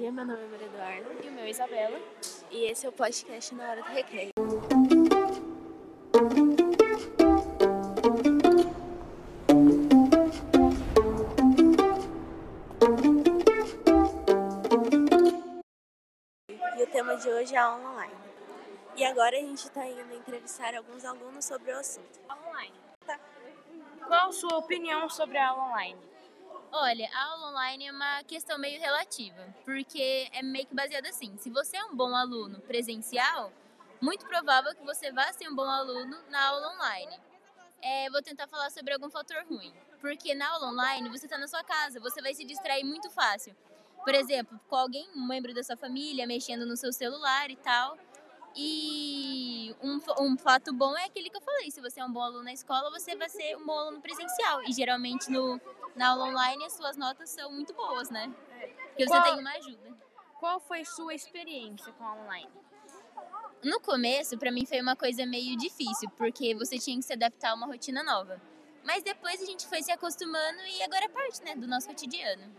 dia, meu nome é Maria Eduarda. E o meu é Isabela. E esse é o podcast Na Hora do Recreio. E o tema de hoje é a aula online. E agora a gente está indo entrevistar alguns alunos sobre o assunto. Online. Tá. Qual a sua opinião sobre a aula online? Olha, a aula online é uma questão meio relativa, porque é meio que baseada assim: se você é um bom aluno presencial, muito provável que você vá ser um bom aluno na aula online. É, vou tentar falar sobre algum fator ruim, porque na aula online você está na sua casa, você vai se distrair muito fácil. Por exemplo, com alguém, um membro da sua família, mexendo no seu celular e tal. E um, um fato bom é aquele que eu falei: se você é um bom aluno na escola, você vai ser um bom aluno presencial. E geralmente no, na aula online as suas notas são muito boas, né? Porque você Qual- tem uma ajuda. Qual foi sua experiência com a online? No começo, pra mim foi uma coisa meio difícil, porque você tinha que se adaptar a uma rotina nova. Mas depois a gente foi se acostumando e agora é parte, né, do nosso cotidiano.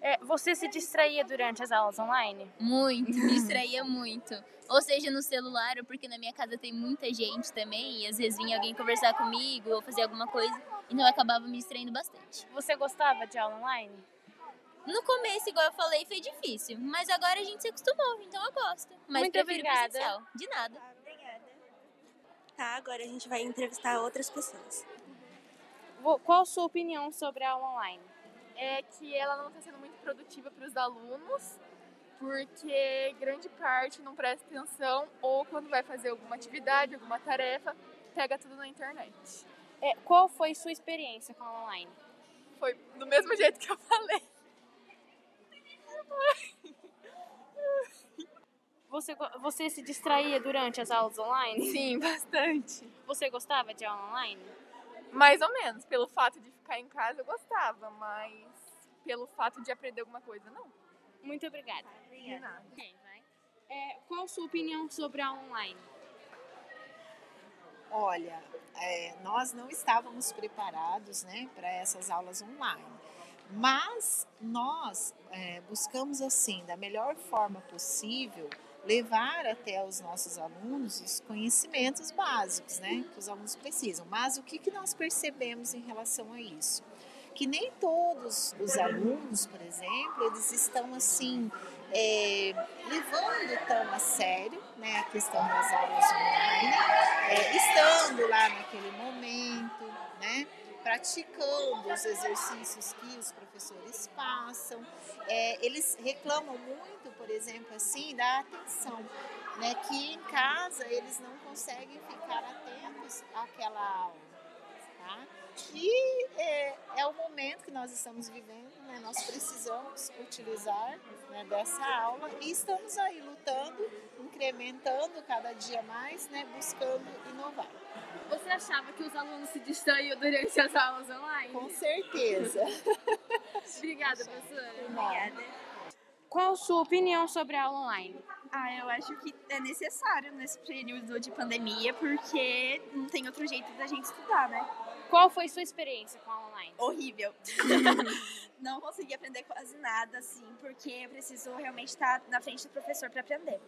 É, você se distraía durante as aulas online? Muito, me distraía muito. Ou seja, no celular, ou porque na minha casa tem muita gente também, e às vezes vinha alguém conversar comigo ou fazer alguma coisa, então eu acabava me distraindo bastante. Você gostava de aula online? No começo, igual eu falei, foi difícil, mas agora a gente se acostumou, então eu gosto. Mas Muito prefiro obrigada. presencial. De nada. Obrigada. Tá, agora a gente vai entrevistar outras pessoas. Qual a sua opinião sobre a aula online? É que ela não está sendo muito produtiva para os alunos, porque grande parte não presta atenção ou quando vai fazer alguma atividade, alguma tarefa, pega tudo na internet. É, qual foi sua experiência com a online? Foi do mesmo jeito que eu falei. Você, você se distraía durante as aulas online? Sim, bastante. Você gostava de aula online? Mais ou menos, pelo fato de ficar em casa eu gostava, mas pelo fato de aprender alguma coisa, não. Muito obrigada. Vai. É, qual a sua opinião sobre a online? Olha, é, nós não estávamos preparados né, para essas aulas online, mas nós é, buscamos, assim, da melhor forma possível, levar até os nossos alunos os conhecimentos básicos né, que os alunos precisam. Mas o que, que nós percebemos em relação a isso? Que nem todos os alunos, por exemplo, eles estão assim é, levando tão a sério né, a questão das aulas online é, estando lá naquele momento, né, praticando os exercícios que os professores passam. É, eles reclamam muito, por exemplo, assim, da atenção, né, que em casa eles não conseguem ficar atentos àquela aula. Tá? E é, é o momento que nós estamos vivendo, né? nós precisamos utilizar né, dessa aula e estamos aí lutando, incrementando cada dia mais, né, buscando inovar. Você achava que os alunos se distraíam durante as aulas online? Com certeza. Obrigada, professora. Obrigada. Qual a sua opinião sobre a aula online? Ah, eu acho que é necessário nesse período de pandemia, porque não tem outro jeito da gente estudar, né? Qual foi sua experiência com a aula online? Horrível. não consegui aprender quase nada, assim, porque eu preciso realmente estar na frente do professor para aprender.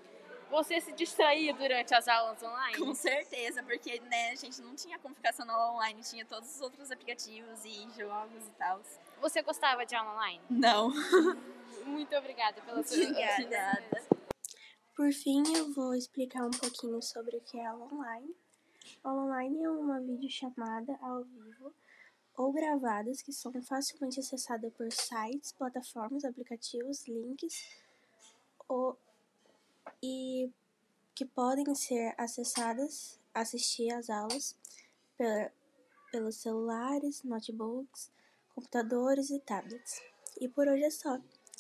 Você se distraía durante as aulas online? Com certeza, porque né, a gente não tinha como ficar só na aula online, tinha todos os outros aplicativos e jogos e tal. Você gostava de aula online? Não. Muito obrigada pela sua Obrigada. Por fim, eu vou explicar um pouquinho sobre o que é aula online. Aula online é uma videochamada ao vivo ou gravadas que são facilmente acessadas por sites, plataformas, aplicativos, links ou, e que podem ser acessadas, assistir às aulas pela, pelos celulares, notebooks, computadores e tablets. E por hoje é só.